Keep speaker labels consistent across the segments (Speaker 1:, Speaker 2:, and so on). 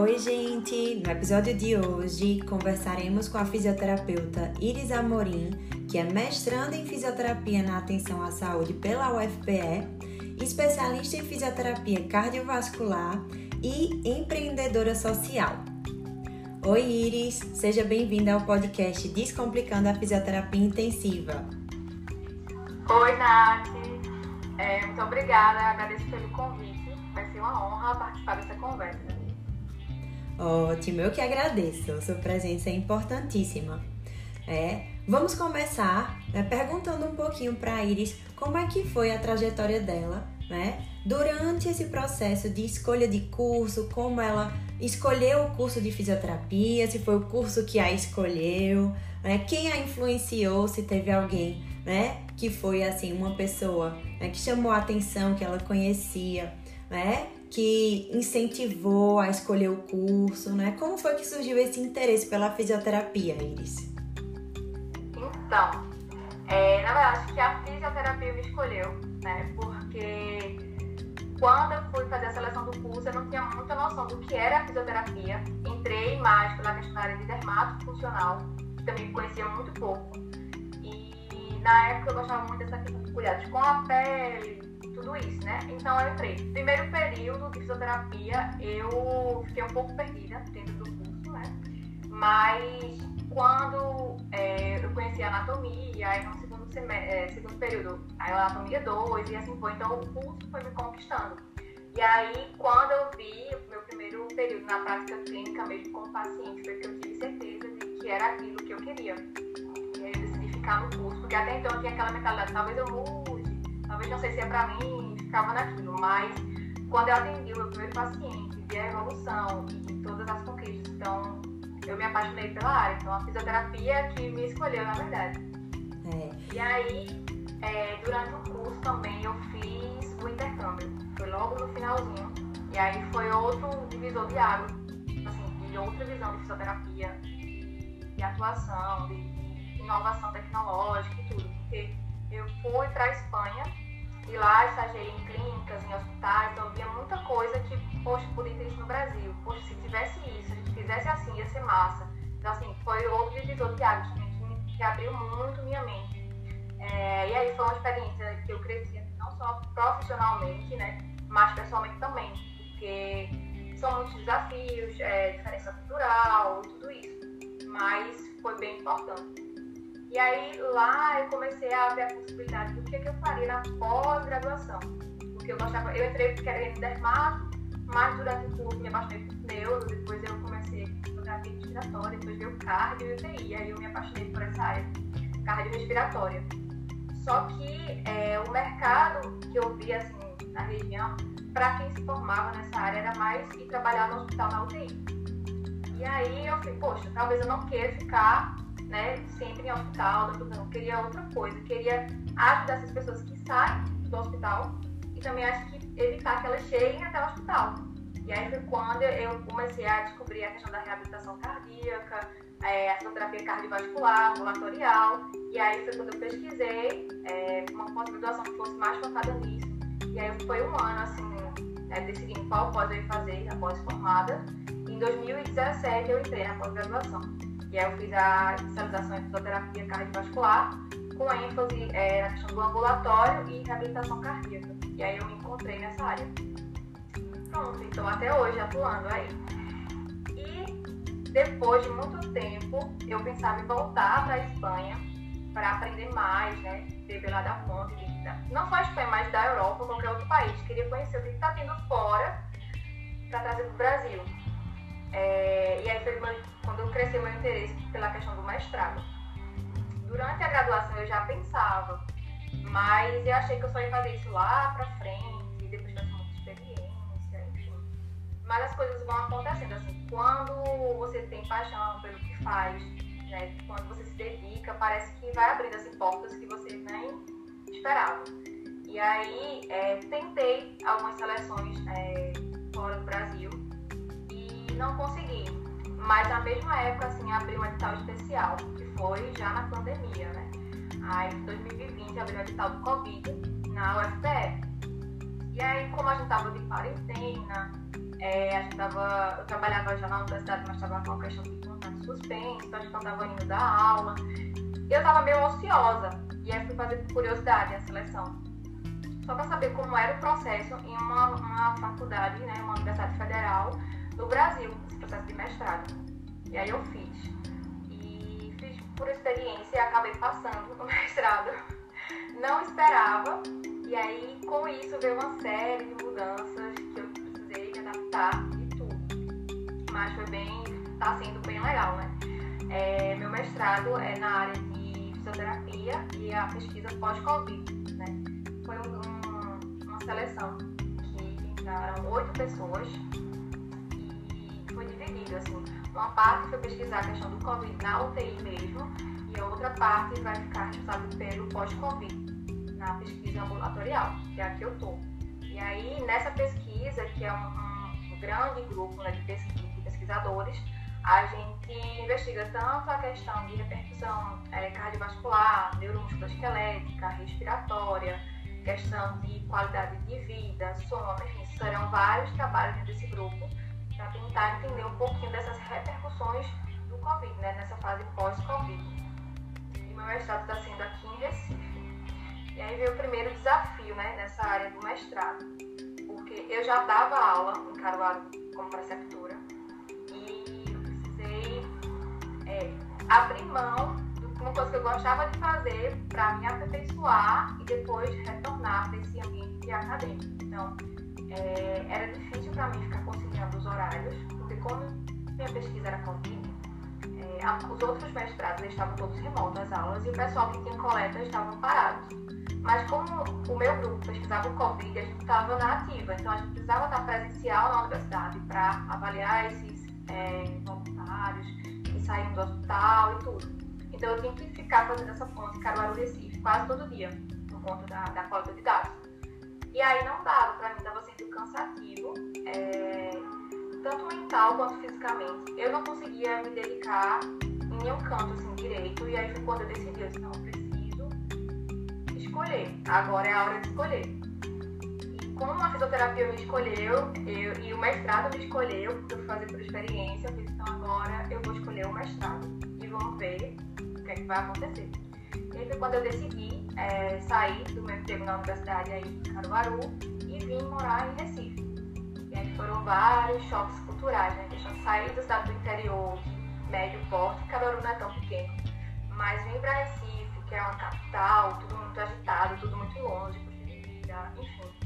Speaker 1: Oi, gente! No episódio de hoje conversaremos com a fisioterapeuta Iris Amorim, que é mestranda em fisioterapia na atenção à saúde pela UFPE, especialista em fisioterapia cardiovascular e empreendedora social. Oi, Iris! Seja bem-vinda ao podcast Descomplicando a Fisioterapia Intensiva.
Speaker 2: Oi, Nath! É, muito obrigada, agradeço pelo convite. Vai ser uma honra participar dessa conversa.
Speaker 1: Ótimo, eu que agradeço. Sua presença é importantíssima. É, vamos começar né, perguntando um pouquinho para a Iris como é que foi a trajetória dela, né? Durante esse processo de escolha de curso, como ela escolheu o curso de fisioterapia, se foi o curso que a escolheu, né? Quem a influenciou, se teve alguém, né? Que foi assim uma pessoa né, que chamou a atenção, que ela conhecia, né? Que incentivou a escolher o curso, né? Como foi que surgiu esse interesse pela fisioterapia, Iris?
Speaker 2: Então, é, na verdade, acho que a fisioterapia me escolheu, né? Porque quando eu fui fazer a seleção do curso, eu não tinha muita noção do que era a fisioterapia. Entrei mais pela questão área de dermato funcional, que também conhecia muito pouco. E na época eu gostava muito dessa questão de cuidados com a pele, tudo isso, né? Então eu entrei. Primeiro período de fisioterapia, eu fiquei um pouco perdida dentro do curso, né? Mas quando é, eu conheci a anatomia, aí no segundo, é, segundo período, a anatomia 2 e assim foi. Então o curso foi me conquistando. E aí, quando eu vi o meu primeiro período na prática clínica, mesmo como paciente, foi que eu tive certeza de que era aquilo que eu queria. E aí eu decidi ficar no curso, porque até então eu tinha aquela mentalidade, talvez eu mude talvez não sei se é para mim, ficava naquilo, mas quando eu atendi o meu primeiro paciente, vi a evolução e todas as conquistas, então eu me apaixonei pela área. Então a fisioterapia que me escolheu, na verdade. É. E aí, é, durante o curso também eu fiz o intercâmbio. Foi logo no finalzinho. E aí foi outro divisor de água, assim, de outra visão de fisioterapia, de atuação, de inovação tecnológica e tudo. Porque eu fui para a Espanha e lá estagiei em clínicas, em hospitais, então via muita coisa que, poxa, podia ter isso no Brasil. Poxa, se tivesse isso, se fizesse assim, ia ser massa. Então, assim, foi outro divisor de águas que, que abriu muito minha mente. É, e aí foi uma experiência que eu cresci, não só profissionalmente, né, mas pessoalmente também, porque são muitos desafios, é, diferença cultural, tudo isso. Mas foi bem importante. E aí lá eu comecei a ver a possibilidade do que, que eu faria na pós-graduação. Porque eu gostava, eu entrei querendo dermato, mas durante o curso me apaixonei por neuro, depois eu comecei a fotografia respiratória, depois veio cardio e UTI, aí eu me apaixonei por essa área cardiorrespiratória. Só que é, o mercado que eu via assim, na região, para quem se formava nessa área era mais ir trabalhar no hospital na UTI. E aí eu falei, poxa, talvez eu não queira ficar né, sempre em hospital, não, queria outra coisa, queria ajudar essas pessoas que saem do hospital e também acho que evitar que elas cheguem até o hospital. E aí foi quando eu comecei a descobrir a questão da reabilitação cardíaca, é, a fisioterapia cardiovascular, ambulatorial, e aí foi quando eu pesquisei é, uma pós-graduação que fosse mais focada nisso. E aí foi um ano, assim, é, decidindo qual pós eu ia fazer após formada. Em 2017 eu entrei na pós-graduação. E aí eu fiz a especialização em fisioterapia cardiovascular, com ênfase é, na questão do ambulatório e reabilitação cardíaca. E aí eu me encontrei nessa área. Pronto, então até hoje atuando aí. E depois de muito tempo, eu pensava em voltar para a Espanha para aprender mais, né? Beber lá da fonte, não só a Espanha, mas da Europa, qualquer outro país. Queria conhecer o que está tendo fora para trazer para o Brasil. É, e aí foi quando eu cresci meu interesse pela questão do mestrado. Durante a graduação eu já pensava, mas eu achei que eu só ia fazer isso lá pra frente, depois de muita experiência, enfim. Mas as coisas vão acontecendo, assim, quando você tem paixão pelo que faz, né, quando você se dedica, parece que vai abrindo assim, portas que você nem esperava. E aí, é, tentei algumas seleções é, fora do Brasil não consegui. Mas na mesma época, assim, abriu um edital especial, que foi já na pandemia, né? Aí em 2020 abriu um edital do Covid na UFPE. E aí, como a gente tava de quarentena, É, a gente tava, eu trabalhava já na universidade, mas estava com a questão de contato suspenso, então a gente estava indo dar aula. Eu estava meio ociosa. E aí fui fazer por curiosidade a seleção. Só para saber como era o processo em uma, uma faculdade, né, uma universidade federal do Brasil, esse processo de mestrado. E aí eu fiz. E fiz por experiência e acabei passando no mestrado. Não esperava. E aí com isso veio uma série de mudanças que eu precisei me adaptar e tudo. Mas foi bem, tá sendo bem legal, né? É, meu mestrado é na área de fisioterapia e a pesquisa pós-Covid, né? Foi um, um, uma seleção que entraram oito pessoas foi dividido, assim. Uma parte foi pesquisar a questão do Covid na UTI mesmo e a outra parte vai ficar responsável pelo pós-Covid, na pesquisa ambulatorial, que é a que eu tô. E aí, nessa pesquisa, que é um, um, grande grupo né, de, pesquisadores, a gente investiga tanto a questão de repercussão é, cardiovascular, neuromusculoesquelética, respiratória, questão de qualidade de vida, sono, enfim, serão vários trabalhos desse grupo para tentar entender um pouquinho dessas repercussões do Covid, né, nessa fase pós-Covid. E meu mestrado está sendo aqui em Recife. E aí veio o primeiro desafio né, nessa área do mestrado, porque eu já dava aula em Caruaru como preceptora é, abrir mão de uma coisa que eu gostava de fazer para me aperfeiçoar e depois retornar para esse ambiente acadêmico. Então, é, era difícil para mim ficar conciliando os horários, porque como minha pesquisa era contínua, é, os outros mestrados estavam todos remotos as aulas e o pessoal que tinha coleta estavam parados. Mas como o meu grupo pesquisava o Covid, a gente estava na ativa, então a gente precisava estar presencial na universidade para avaliar esses é, voluntários, saíam do hospital e tudo. Então eu tinha que ficar fazendo essa ponte Caruaru-Recife quase todo dia, por conta da, da coleta de dados. E aí não dava, para mim estava sendo cansativo, é, tanto mental quanto fisicamente. Eu não conseguia me dedicar em nenhum canto assim direito, e aí foi quando eu decidi, eu disse, não, eu preciso escolher, agora é a hora de escolher como a fisioterapia me escolheu eu, e o mestrado me escolheu, porque eu fui fazer por experiência, eu fiz, então agora eu vou escolher o mestrado e vamos ver o que, é que vai acontecer. E foi quando eu decidi é, sair do meu emprego na universidade aí em Caruaru e vim morar em Recife. E aí foram vários choques culturais, né? Deixando sair da cidade do interior, médio porte, Caruaru não é tão pequeno, mas vim para Recife, que é uma capital, tudo muito agitado, tudo muito longe, custo de vida, enfim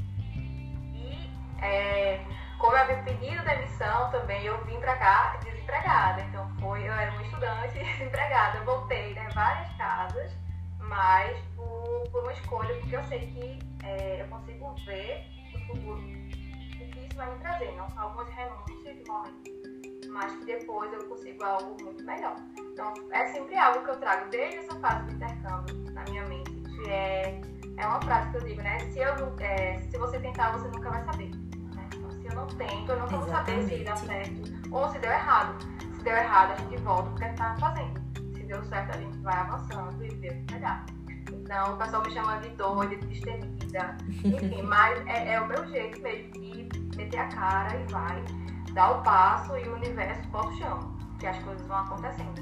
Speaker 2: é, como eu havia pedido demissão também, eu vim para cá desempregada. Então foi, eu era uma estudante desempregada. Eu voltei né, várias casas, mas por, por uma escolha, porque eu sei que é, eu consigo ver no futuro o que isso vai me trazer. Não só algumas renúncias de momento, mas que depois eu consigo algo muito melhor. Então é sempre algo que eu trago desde essa fase do intercâmbio na minha mente, que é, é uma frase que eu digo, né? Se, eu, é, se você tentar, você nunca vai saber eu não tento, eu não vou saber se dá certo ou se deu errado. Se deu errado, a gente volta porque a gente tá fazendo. Se deu certo, a gente vai avançando e vê o que melhor. Então, o pessoal me chama de doida, de destemida, enfim, mas é, é, o meu jeito mesmo de meter a cara e vai, dar o passo e o universo bota o chão, que as coisas vão acontecendo.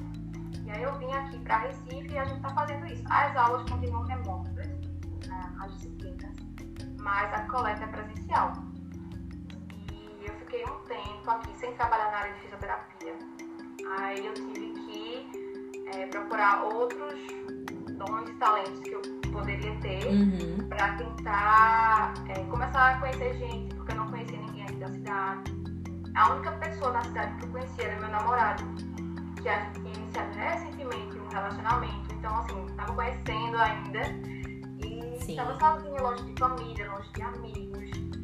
Speaker 2: E aí eu vim aqui para Recife e a gente tá fazendo isso. As aulas continuam remotas, né, as disciplinas, mas a coleta é presencial fiquei um tempo aqui sem trabalhar na área de fisioterapia. Aí eu tive que é, procurar outros dons e talentos que eu poderia ter uhum. para tentar é, começar a conhecer gente, porque eu não conhecia ninguém aqui da cidade. A única pessoa na cidade que eu conhecia era meu namorado, que a gente tinha iniciado recentemente um relacionamento, então assim, estava conhecendo ainda e estava sozinha, longe de família, longe de amigos,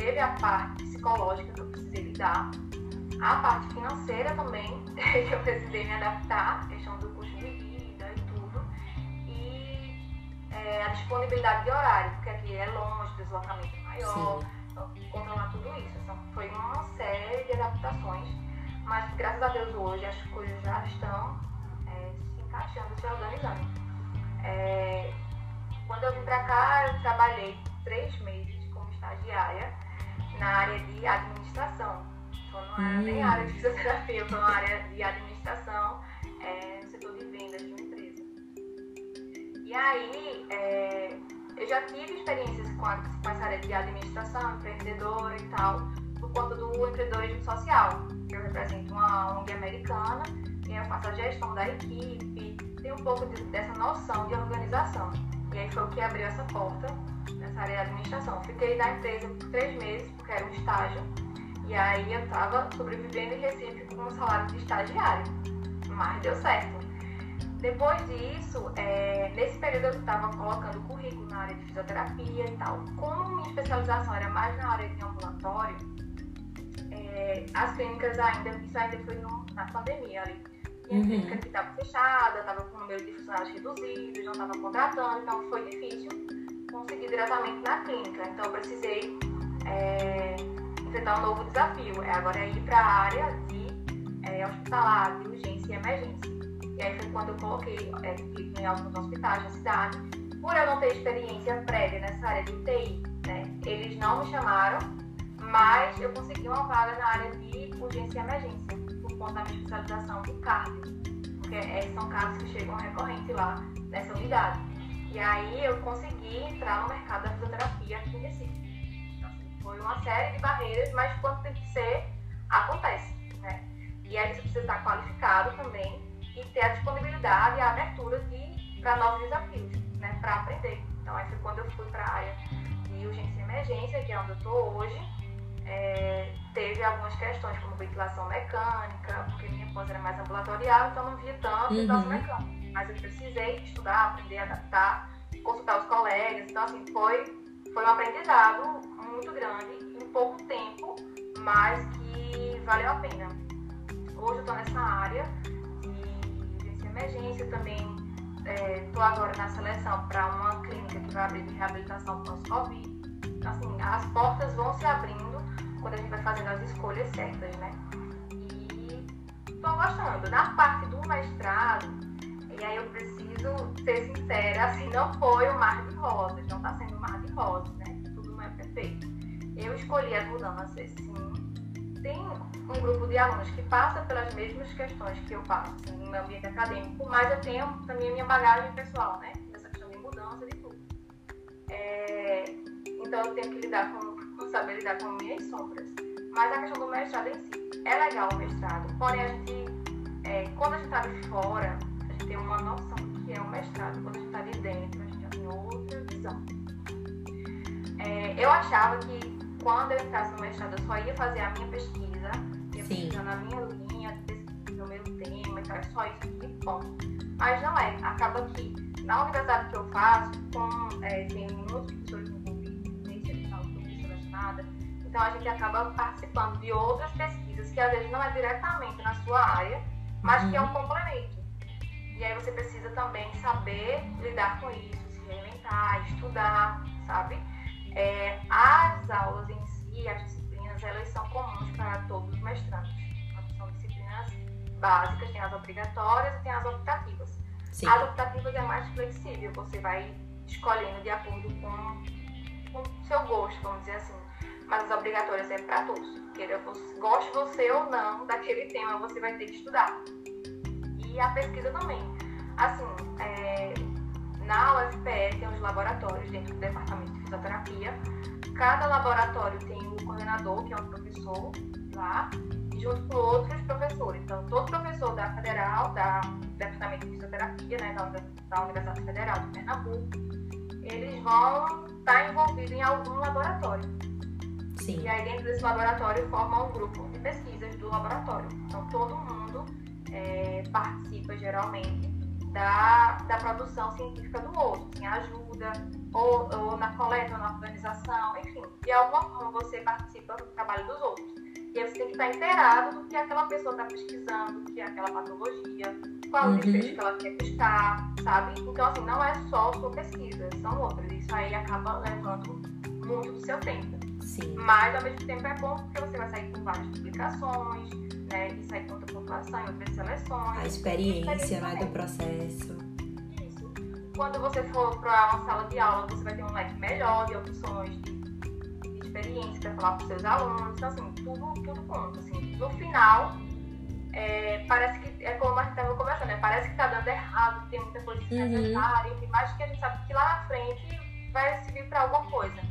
Speaker 2: teve a parte psicológica que eu precisei lidar, a parte financeira também, que eu precisei me adaptar, questão do custo de vida e tudo, e é, a disponibilidade de horário, porque aqui é longe, deslocamento é maior, então, controlar tudo isso. Então, foi uma série de adaptações, mas graças a Deus hoje as coisas já estão é, se encaixando, se organizando. É, quando eu vim pra cá, eu trabalhei três meses como estagiária na área de administração. Então não era hum. nem área de fisioterapia, foi uma área de administração é, no setor de vendas de uma empresa. E aí, é, eu já tive experiências com, a, com essa área de administração, empreendedora e tal, por conta do empreendedorismo social. Eu represento uma ONG americana e eu faço a gestão da equipe, tenho um pouco de, dessa noção de organização. E aí foi o que abriu essa porta área de administração. Fiquei na empresa por três meses, porque era um estágio. E aí eu estava sobrevivendo em Recife com um salário de estagiário. Mas deu certo. Depois disso, é, nesse período eu estava colocando currículo na área de fisioterapia e tal. Como minha especialização era mais na área de ambulatório, é, as clínicas ainda, isso ainda foi no, na pandemia ali. E a uhum. clínica que estava fechada, estava com o número de funcionários reduzido, não estava contratando, então foi difícil conseguir diretamente na clínica. Então eu precisei é, enfrentar um novo desafio. É agora é ir para a área de é, hospitalar, de urgência e emergência. E aí foi quando eu coloquei é, em alguns hospitais da cidade. Por eu não ter experiência prévia nessa área de UTI, né, eles não me chamaram, mas eu consegui uma vaga na área de urgência e emergência, por conta da minha especialização de cardio, porque é, são casos que chegam recorrente lá nessa unidade. E aí eu consegui entrar no mercado da fisioterapia aqui em Recife. Então, assim, foi uma série de barreiras, mas quando tem que ser, acontece. Né? E aí você precisa estar qualificado também e ter a disponibilidade e a abertura de, para novos desafios, né? para aprender. Então aí foi quando eu fui para a área de urgência e emergência, que é onde eu estou hoje. É, teve algumas questões como ventilação mecânica, porque minha pós era mais ambulatorial, então não via tanto uhum. ventilação mecânica mas eu precisei estudar, aprender a adaptar, consultar os colegas. Então, assim, foi, foi um aprendizado muito grande em pouco tempo, mas que valeu a pena. Hoje eu estou nessa área de emergência também. Estou é, agora na seleção para uma clínica que vai abrir de reabilitação pós-Covid. Então, assim, as portas vão se abrindo quando a gente vai fazendo as escolhas certas, né? E estou gostando. Na parte do mestrado, e aí eu preciso ser sincera, assim, não foi o mar de rosas, não está sendo o mar de rosas, né? Tudo não é perfeito. Eu escolhi as mudanças, sim. Tem um grupo de alunos que passa pelas mesmas questões que eu passo assim, no meu ambiente acadêmico, mas eu tenho também a minha bagagem pessoal, né? Essa questão de mudança de tudo. É... Então eu tenho que lidar com, com saber lidar com minhas sombras. Mas a questão do mestrado em si, é legal o mestrado, porém a gente, é, quando a gente está de fora, ter uma noção do que é o mestrado. Quando a gente está ali dentro, a gente já tem outra visão. É, eu achava que quando eu entrasse no mestrado, eu só ia fazer a minha pesquisa, ia pesquisar na minha linha, pesquisar o meu tema, então é só isso aqui, ponto. Mas não é. Acaba que na universidade que eu faço, com, é, tem muitos professores envolvidos, nem seleção, fui selecionada, então a gente acaba participando de outras pesquisas que às vezes não é diretamente na sua área, mas uhum. que é um uhum. complemento. E aí você precisa também saber lidar com isso, se reinventar, estudar, sabe? É, as aulas em si, as disciplinas, elas são comuns para todos os mestrandos. Então, são disciplinas básicas, tem as obrigatórias e tem as optativas. Sim. As optativas é mais flexível, você vai escolhendo de acordo com o seu gosto, vamos dizer assim. Mas as obrigatórias é para todos. Queira goste você ou não daquele tema, você vai ter que estudar e a pesquisa também. Assim, é, na UFPE tem os laboratórios dentro do departamento de fisioterapia. Cada laboratório tem um coordenador, que é um professor lá, junto com outros professores. Então, todo professor da Federal, da Departamento de Fisioterapia, né, da, da Universidade Federal de Pernambuco, eles vão estar envolvidos em algum laboratório. Sim. E aí, dentro desse laboratório, forma um grupo de pesquisas do laboratório. Então, todo mundo é, participa geralmente da, da produção científica do outro, assim, ajuda, ou, ou na coleta, ou na organização, enfim, de alguma forma você participa do trabalho dos outros. E aí você tem que estar inteirado do que aquela pessoa está pesquisando, do que é aquela patologia, qual uhum. o desfecho que ela quer buscar, sabe? Então, assim, não é só sua pesquisa, são outras. Isso aí acaba levando muito do seu tempo. Sim. Mas, ao mesmo tempo, é bom porque você vai sair com várias publicações, né? E sair com outra pontuação em outras seleções.
Speaker 1: A experiência, né, do processo.
Speaker 2: Isso. Quando você for para uma sala de aula, você vai ter um leque melhor de opções de,
Speaker 3: experiência para falar para os seus alunos. Então, assim, tudo, tudo conta. Assim. No final, é, parece que, é como a gente estava conversando, né? parece que está dando errado, que tem muita coisa desnecessária, uhum. enfim, mas que a gente sabe que lá na frente vai servir para alguma coisa.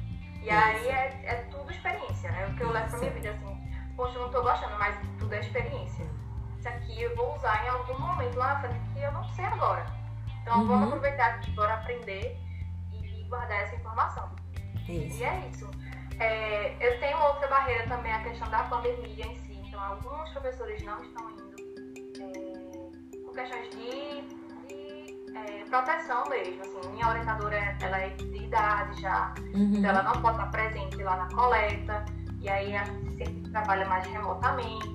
Speaker 3: E aí é, é tudo experiência, né? O que eu levo para minha vida, assim, poxa, eu não estou gostando, mas tudo é experiência. Isso aqui eu vou usar em algum momento lá na frente que eu não sei agora. Então uhum. vamos aproveitar aqui, bora aprender e guardar essa informação. Isso. E é isso. É, eu tenho outra barreira também, a questão da pandemia em si. Então, alguns professores não estão indo é, por questões de é, proteção mesmo. Assim, minha orientadora ela é de idade já, uhum. então ela não pode estar presente lá na coleta. E aí a gente sempre trabalha mais remotamente.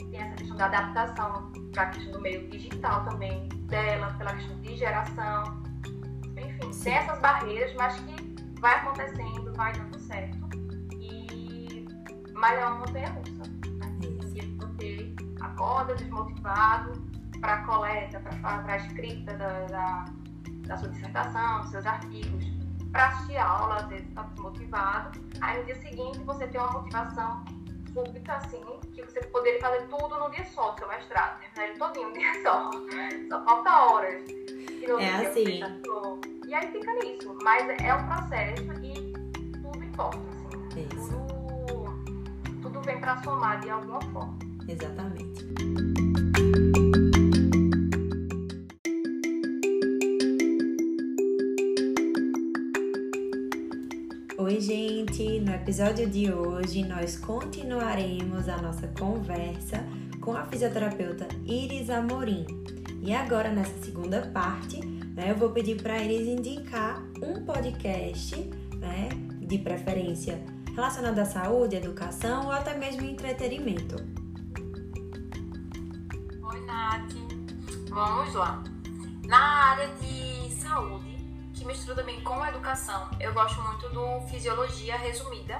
Speaker 3: E tem essa questão da adaptação para a questão do meio digital também dela, pela questão de geração. Enfim, tem essas barreiras, mas que vai acontecendo, vai dando certo. E... Mas é uma montanha russa. Né? Tem você acorda desmotivado para a coleta, para a escrita da, da, da sua dissertação, dos seus artigos, para assistir a aula, às vezes está desmotivado. Aí no dia seguinte você tem uma motivação súbita, assim, que você poderia fazer tudo no dia só, seu mestrado, terminar ele todinho um dia só. Só falta horas.
Speaker 1: E no é assim.
Speaker 3: E aí fica nisso. Mas é um processo e tudo importa, assim. Isso. Tudo, tudo vem para somar de alguma forma.
Speaker 1: Exatamente. Episódio de hoje nós continuaremos a nossa conversa com a fisioterapeuta Iris Amorim. E agora, nessa segunda parte, né, eu vou pedir para eles indicar um podcast, né, de preferência relacionado à saúde, educação ou até mesmo entretenimento.
Speaker 2: Oi, Nath. Vamos lá. Na área de mistura também com a educação, eu gosto muito do Fisiologia Resumida,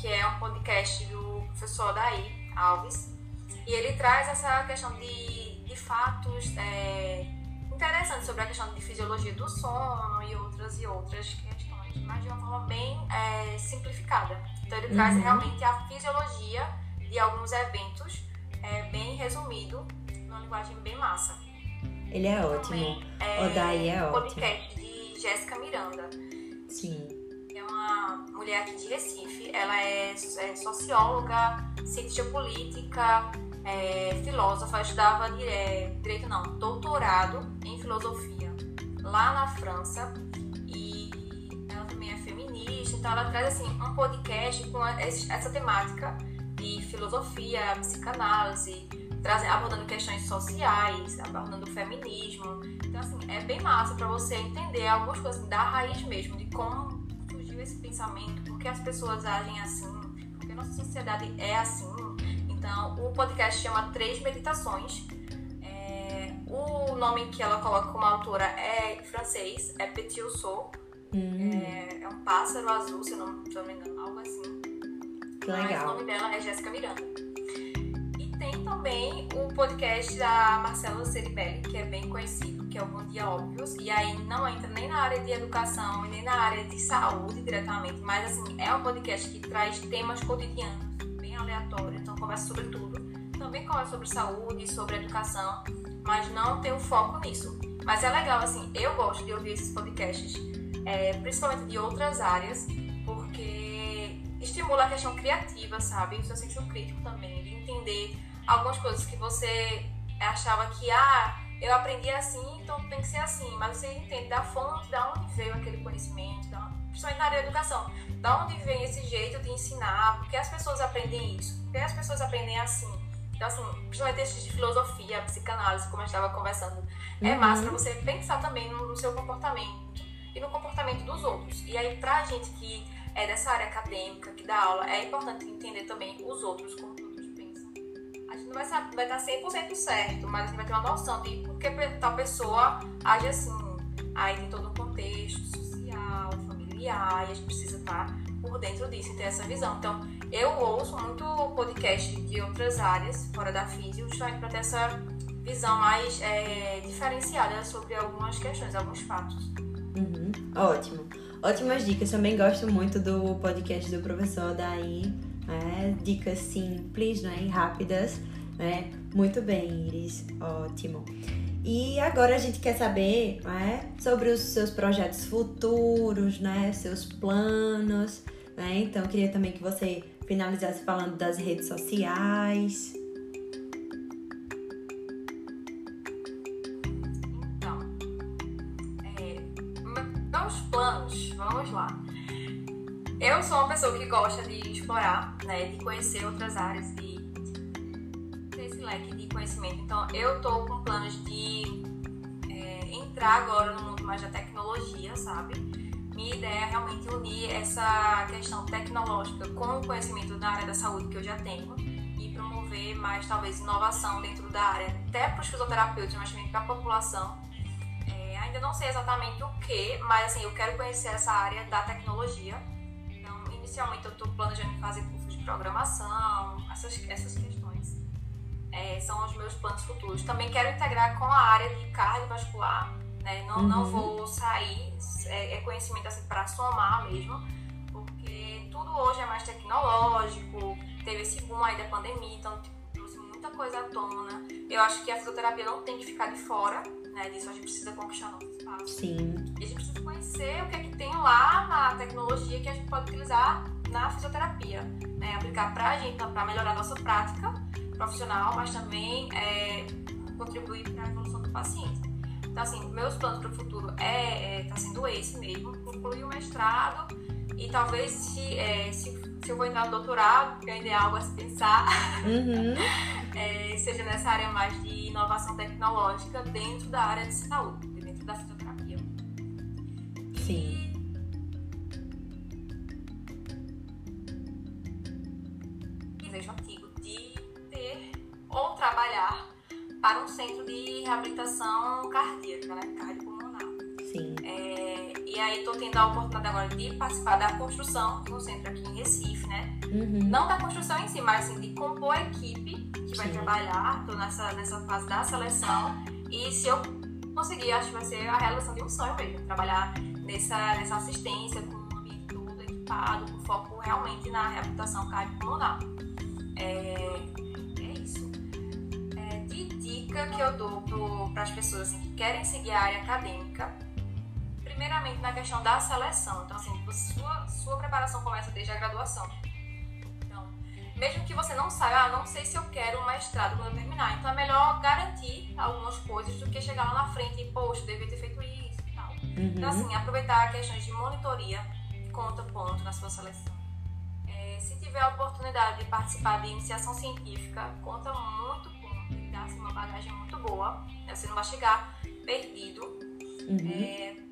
Speaker 2: que é um podcast do professor Daí Alves. E ele traz essa questão de, de fatos é, interessante sobre a questão de fisiologia do sono e outras e outras questões, mas de uma forma bem é, simplificada. Então ele uhum. traz realmente a fisiologia de alguns eventos, é, bem resumido, numa linguagem bem massa.
Speaker 1: Ele é ótimo. Também, é, o Daí é ótimo.
Speaker 2: podcast Jéssica Miranda.
Speaker 1: Sim.
Speaker 2: É uma mulher aqui de Recife. Ela é, é socióloga, cientista política, é, filósofa, estudava é, direito não, doutorado em filosofia lá na França e ela também é feminista, então ela traz assim um podcast com essa temática de filosofia, psicanálise, abordando questões sociais, abordando o feminismo. Então assim, é bem massa para você entender algumas coisas da raiz mesmo, de como surgiu esse pensamento, por que as pessoas agem assim, porque a nossa sociedade é assim, então, o podcast chama Três Meditações. É, o nome que ela coloca como autora é francês, é Petit Sou. Hum. É, é, um pássaro azul, se eu não, se não me engano, algo assim.
Speaker 1: Que legal.
Speaker 2: Mas o nome dela é Jéssica Miranda. Também o podcast da Marcela Ceribelli, que é bem conhecido, que é o Bom Dia Óbvios. E aí não entra nem na área de educação nem na área de saúde diretamente, mas assim, é um podcast que traz temas cotidianos aleatório, então conversa sobre tudo. Também conversa sobre saúde, sobre educação, mas não tem o foco nisso. Mas é legal, assim, eu gosto de ouvir esses podcasts, é, principalmente de outras áreas, porque estimula a questão criativa, sabe? O seu sentido crítico também, de entender algumas coisas que você achava que, ah, eu aprendi assim, então tem que ser assim, mas você entende da fonte, da onde veio aquele conhecimento, da, principalmente na área da educação, da onde vem esse jeito de ensinar, porque as pessoas aprendem isso, porque as pessoas aprendem assim. Então, assim, principalmente textos de filosofia, psicanálise, como eu estava conversando, é uhum. é massa para você pensar também no, no, seu comportamento e no comportamento dos outros. E aí, pra gente que é dessa área acadêmica, que dá aula, é importante entender também os outros, como. A gente não vai, saber, vai estar 100% certo, mas a gente vai ter uma noção de por que tal pessoa age assim. Aí tem todo um contexto social, familiar, e a gente precisa estar por dentro disso e ter essa visão. Então, eu ouço muito podcast de outras áreas, fora da física, justamente para ter essa visão mais é, diferenciada sobre algumas questões, alguns fatos.
Speaker 1: Uhum, ótimo. Ótimas dicas. Também gosto muito do podcast do professor Daí. Né? Dicas simples né? e rápidas. Né? Muito bem, Iris. Ótimo. E agora a gente quer saber né, sobre os seus projetos futuros, né, seus planos. Né? Então, eu queria também que você finalizasse falando das redes sociais.
Speaker 2: Então, é, meus planos, vamos lá. Eu sou uma pessoa que gosta de explorar, né, de conhecer outras áreas, de ter esse leque de conhecimento. Então, eu tô com planos de é, entrar agora no mundo mais da tecnologia, sabe? Minha ideia é realmente unir essa questão tecnológica com o conhecimento da área da saúde que eu já tenho e promover mais, talvez, inovação dentro da área, até para os fisioterapeutas, mas também para a população. É, ainda não sei exatamente o que, mas assim, eu quero conhecer essa área da tecnologia. Inicialmente, eu estou planejando fazer cursos de programação, essas, essas questões. É, são os meus planos futuros. Também quero integrar com a área de cardiovascular, né? Não, uhum. não vou sair, é, é conhecimento assim para somar mesmo, porque tudo hoje é mais tecnológico, teve esse boom aí da pandemia, então tipo, trouxe muita coisa à tona. Eu acho que a fisioterapia não tem que ficar de fora, né? Disso a gente precisa conquistar novos espaços.
Speaker 1: Sim.
Speaker 2: E a gente precisa conhecer o que é que tem lá na tecnologia que a gente pode utilizar na fisioterapia, né? Aplicar pra gente, para melhorar a nossa prática profissional, mas também é, contribuir para a evolução do paciente. Então, assim, meus planos para o futuro é, é tá sendo esse mesmo, concluir o mestrado e talvez se, é, se, se, eu vou entrar no doutorado, que ainda é algo a se pensar,
Speaker 1: uhum.
Speaker 2: é, seja nessa área mais de inovação tecnológica dentro da área de saúde, dentro da fisioterapia.
Speaker 1: Sim.
Speaker 2: E vejo antigo de ter ou trabalhar para um centro de reabilitação cardíaca, né? Cardiopulmonar.
Speaker 1: Sim.
Speaker 2: É, e aí estou tendo a oportunidade agora de participar da construção de um centro aqui em Recife, né?
Speaker 1: Uhum.
Speaker 2: Não da construção em si, mas assim, de compor a equipe que vai trabalhar. Estou nessa, nessa fase da seleção. E se eu conseguir, acho que vai ser a realização de um sonho mesmo. Trabalhar nessa, nessa assistência com um ambiente todo equipado, com foco realmente na reabilitação cardiopulmonar. É, dica que eu dou para as pessoas assim, que querem seguir a área acadêmica, primeiramente na questão da seleção. Então, assim, sua, sua preparação começa desde a graduação. Então, mesmo que você não saiba, ah, não sei se eu quero um mestrado quando eu terminar. Então, é melhor garantir algumas coisas do que chegar lá na frente e, poxa, devia ter feito isso e tal.
Speaker 1: Uhum.
Speaker 2: Então, assim, aproveitar questões de monitoria conta ponto na sua seleção. É, se tiver a oportunidade de participar de iniciação científica, conta muito tá? Assim, uma bagagem muito boa, né? você não vai chegar perdido.
Speaker 1: Uhum.
Speaker 2: É,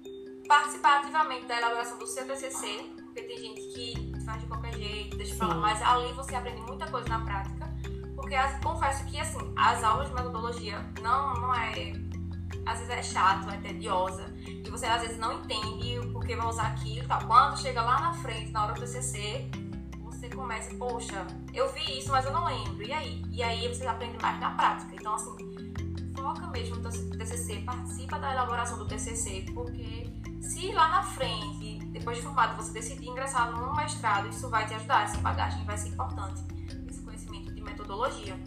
Speaker 2: participar ativamente da elaboração do seu TCC, porque tem gente que faz de qualquer jeito, deixa pra lá, mas ali você aprende muita coisa na prática, porque as, confesso que, assim, as aulas de metodologia não, não é... Às vezes é chato, é tediosa, e você às vezes não entende o porquê vai usar aquilo e tal. Quando chega lá na frente, na hora do TCC, você começa, poxa, eu vi isso, mas eu não lembro. E aí? E aí você aprende mais na prática. Então, assim, foca mesmo no TCC, participa da elaboração do TCC, porque se lá na frente, depois de formado, você decidir ingressar num mestrado, isso vai te ajudar, essa bagagem vai ser importante, esse conhecimento de metodologia.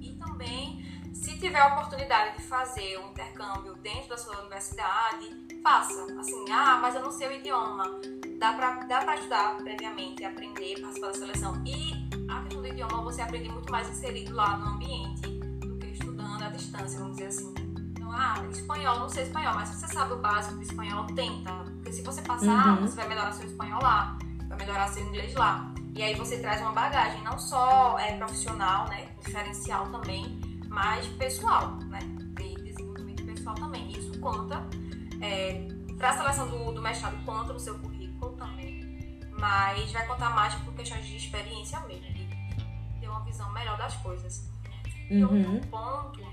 Speaker 2: E também, se tiver a oportunidade de fazer um intercâmbio dentro da sua universidade, faça. Assim, ah, mas eu não sei o idioma dá pra, dá ajudar previamente, aprender, participar da seleção. E a questão do idioma você aprende muito mais inserido lá no ambiente do que estudando à distância, vamos dizer assim. Então, ah, espanhol, não sei espanhol, mas se você sabe o básico do espanhol, tenta. Porque se você passar, uhum. você vai melhorar seu espanhol lá, vai melhorar seu inglês lá. E aí você traz uma bagagem, não só é, profissional, né, diferencial também, mas pessoal, né, de desenvolvimento pessoal também. Isso conta. É, para a seleção do, do mestrado, conta no seu currículo também. Mas vai contar mais por questões de experiência mesmo, de ter uma visão melhor das coisas. E
Speaker 1: uhum.
Speaker 2: outro ponto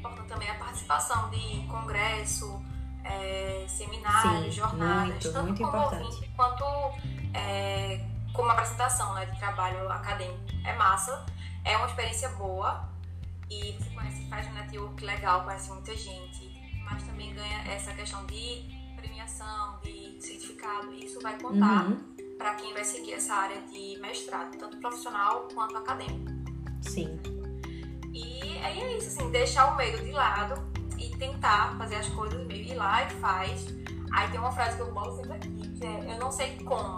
Speaker 2: importante também a participação de congresso, é, seminários,
Speaker 1: Sim,
Speaker 2: jornadas,
Speaker 1: muito,
Speaker 2: tanto
Speaker 1: muito
Speaker 2: como
Speaker 1: importante.
Speaker 2: ouvinte quanto é, como apresentação né, de trabalho acadêmico. É massa, é uma experiência boa e você conhece, faz um network legal, conhece muita gente, mas também ganha essa questão de premiação, de certificado, isso vai contar
Speaker 1: Uhum.
Speaker 2: para quem vai seguir essa área de mestrado, tanto profissional quanto acadêmico.
Speaker 1: Sim.
Speaker 2: E aí é isso, assim, deixar o medo de lado e tentar fazer as coisas meio ir lá e faz. Aí tem uma frase que eu boto sempre aqui, que é eu não sei como,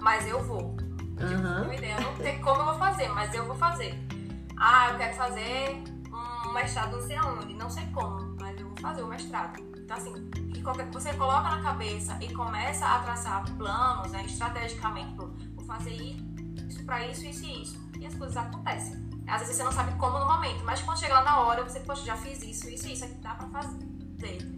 Speaker 2: mas eu vou.
Speaker 1: Aham.
Speaker 2: Uma ideia, eu não sei como eu vou fazer, mas eu vou fazer. Ah, eu quero fazer um mestrado não sei aonde, não sei como, mas eu vou fazer o mestrado. Então assim, que qualquer, você coloca na cabeça e começa a traçar planos, né, estrategicamente, vou fazer isso pra isso, isso e isso. E as coisas acontecem. Às vezes você não sabe como no momento, mas quando chega lá na hora, você, poxa, já fiz isso, isso e isso, aqui dá pra fazer.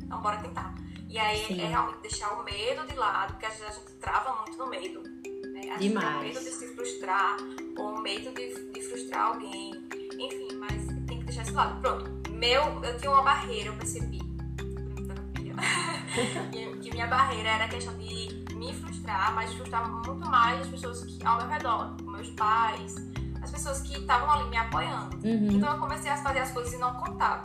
Speaker 2: Então bora tentar. E aí
Speaker 1: Sim.
Speaker 2: é realmente deixar o medo de lado, porque às vezes a gente trava muito no medo. Né? A gente tem
Speaker 1: Demais.
Speaker 2: medo de se frustrar, ou medo de, de frustrar alguém. Enfim, mas tem que deixar esse lado. Pronto, meu, eu tinha uma barreira, eu percebi. que minha barreira era a questão de me frustrar, mas frustrar muito mais as pessoas que ao meu redor, meus pais, as pessoas que estavam ali me apoiando.
Speaker 1: Uhum.
Speaker 2: Então eu comecei a fazer as coisas e não contava.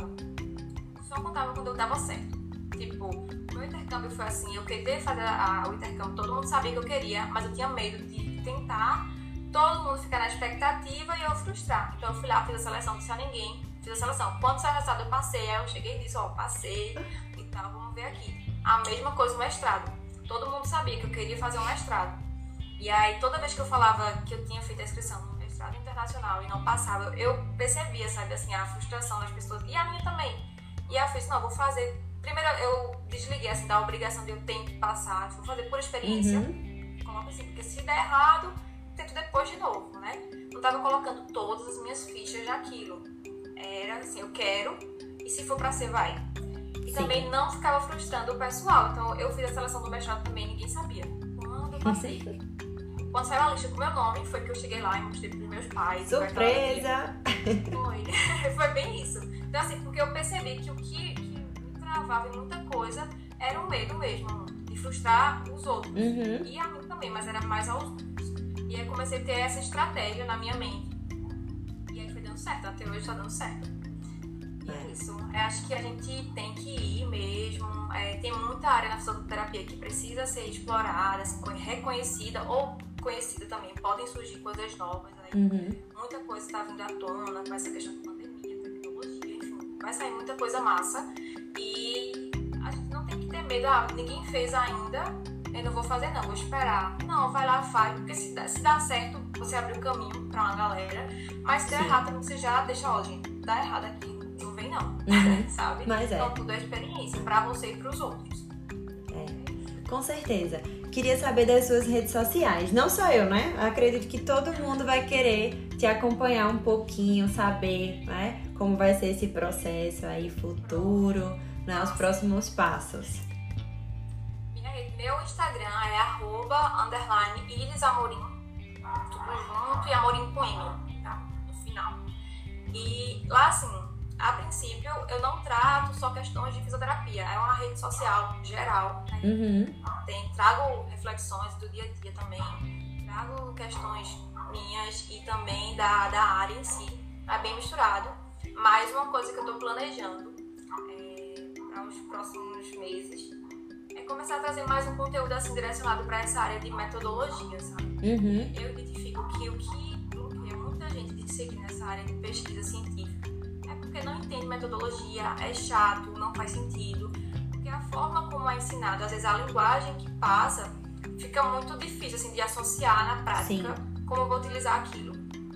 Speaker 2: Só contava quando eu dava certo. Tipo, o meu intercâmbio foi assim, eu queria fazer a- o intercâmbio, todo mundo sabia que eu queria, mas eu tinha medo de tentar, todo mundo ficar na expectativa e eu frustrar. Então eu fui lá, fiz a seleção, não disse a ninguém, fiz a seleção. Quantos resultados eu passei? Aí eu cheguei e disse, ó, passei e tal, vamos ver aqui. A mesma coisa o mestrado. Todo mundo sabia que eu queria fazer um mestrado. E aí, toda vez que eu falava que eu tinha feito a inscrição no internacional e não passava, eu percebia, sabe, assim, a frustração das pessoas. E a minha também. E aí eu fiz, não, vou fazer. Primeiro eu desliguei, assim, da obrigação de eu ter que passar. Vou fazer por experiência.
Speaker 1: Uhum.
Speaker 2: Coloco assim, porque se der errado, tento depois de novo, né? Não tava colocando todas as minhas fichas naquilo. Era assim, eu quero, e se for pra ser, vai. E
Speaker 1: Sim.
Speaker 2: também não ficava frustrando o pessoal. Então eu fiz a seleção do mestrado também, ninguém sabia. Quando eu passei. Quando saiu a lista com meu nome, foi que eu cheguei lá e mostrei pros meus pais.
Speaker 1: Surpresa!
Speaker 2: Foi. Foi bem isso. Então, assim, porque eu percebi que o que, que me travava em muita coisa era o medo mesmo, de frustrar os outros.
Speaker 1: Uhum.
Speaker 2: E a mim também, mas era mais aos outros. E aí comecei a ter essa estratégia na minha mente. E aí foi dando certo, até hoje tá dando certo. E é
Speaker 1: É.
Speaker 2: isso. Eu acho que a gente tem que ir mesmo. É, tem muita área na fisioterapia que precisa ser explorada, assim, reconhecida ou conhecida também. Podem surgir coisas novas aí
Speaker 1: Uhum.
Speaker 2: muita coisa está vindo à tona com essa questão de pandemia, tecnologia, enfim, vai sair muita coisa massa e a gente não tem que ter medo, ah, ninguém fez ainda, eu não vou fazer não, vou esperar. Não, vai lá, faz, porque se dá, se dá certo, você abre o caminho pra uma galera, mas se der
Speaker 1: Sim.
Speaker 2: errado, também você já deixa, ó, gente, dá errado aqui, não vem não,
Speaker 1: Uhum.
Speaker 2: sabe?
Speaker 1: Mas é.
Speaker 2: Então tudo é experiência, pra você e pros outros.
Speaker 1: Com certeza. Queria saber das suas redes sociais. Não só eu, né? Acredito que todo mundo vai querer te acompanhar um pouquinho, saber, né? Como vai ser esse processo aí futuro, né? Os próximos passos.
Speaker 2: Meu Instagram é arroba, underline, Iris Amorim, tudo junto, e Amorim com M, tá? No final. E lá, assim, a princípio, eu não trato só questões de fisioterapia, é uma rede social geral, né?
Speaker 1: Uhum.
Speaker 2: Tem, trago reflexões do dia a dia também, trago questões minhas e também da, da área em si, tá bem misturado. Mas uma coisa que eu tô planejando para os próximos meses é começar a trazer mais um conteúdo assim direcionado para essa área de metodologia, sabe?
Speaker 1: Uhum.
Speaker 2: Eu identifico que o que bloqueia muita gente de seguir nessa área de pesquisa científica é porque não entende metodologia, é chato, não faz sentido. Porque a forma como é ensinado, às vezes a linguagem que passa, fica muito difícil assim, de associar na prática como eu vou utilizar aquilo.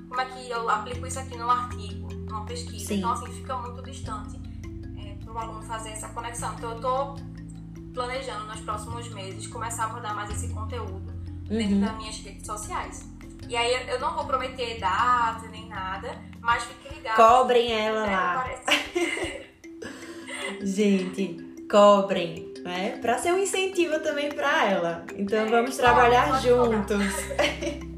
Speaker 2: Como é que eu aplico isso aqui num artigo, numa pesquisa.
Speaker 1: Sim.
Speaker 2: Então, assim, fica muito distante para o aluno fazer essa conexão. Então, eu estou planejando nos próximos meses começar a abordar mais esse conteúdo dentro
Speaker 1: Uhum.
Speaker 2: das minhas redes sociais. E aí eu não vou prometer data nem nada, mas fique ligado.
Speaker 1: Cobrem ela
Speaker 2: É,
Speaker 1: lá.
Speaker 2: parece-
Speaker 1: Gente, cobrem, né? Pra ser um incentivo também pra ela. Então
Speaker 2: É,
Speaker 1: vamos trabalhar
Speaker 2: pode
Speaker 1: juntos.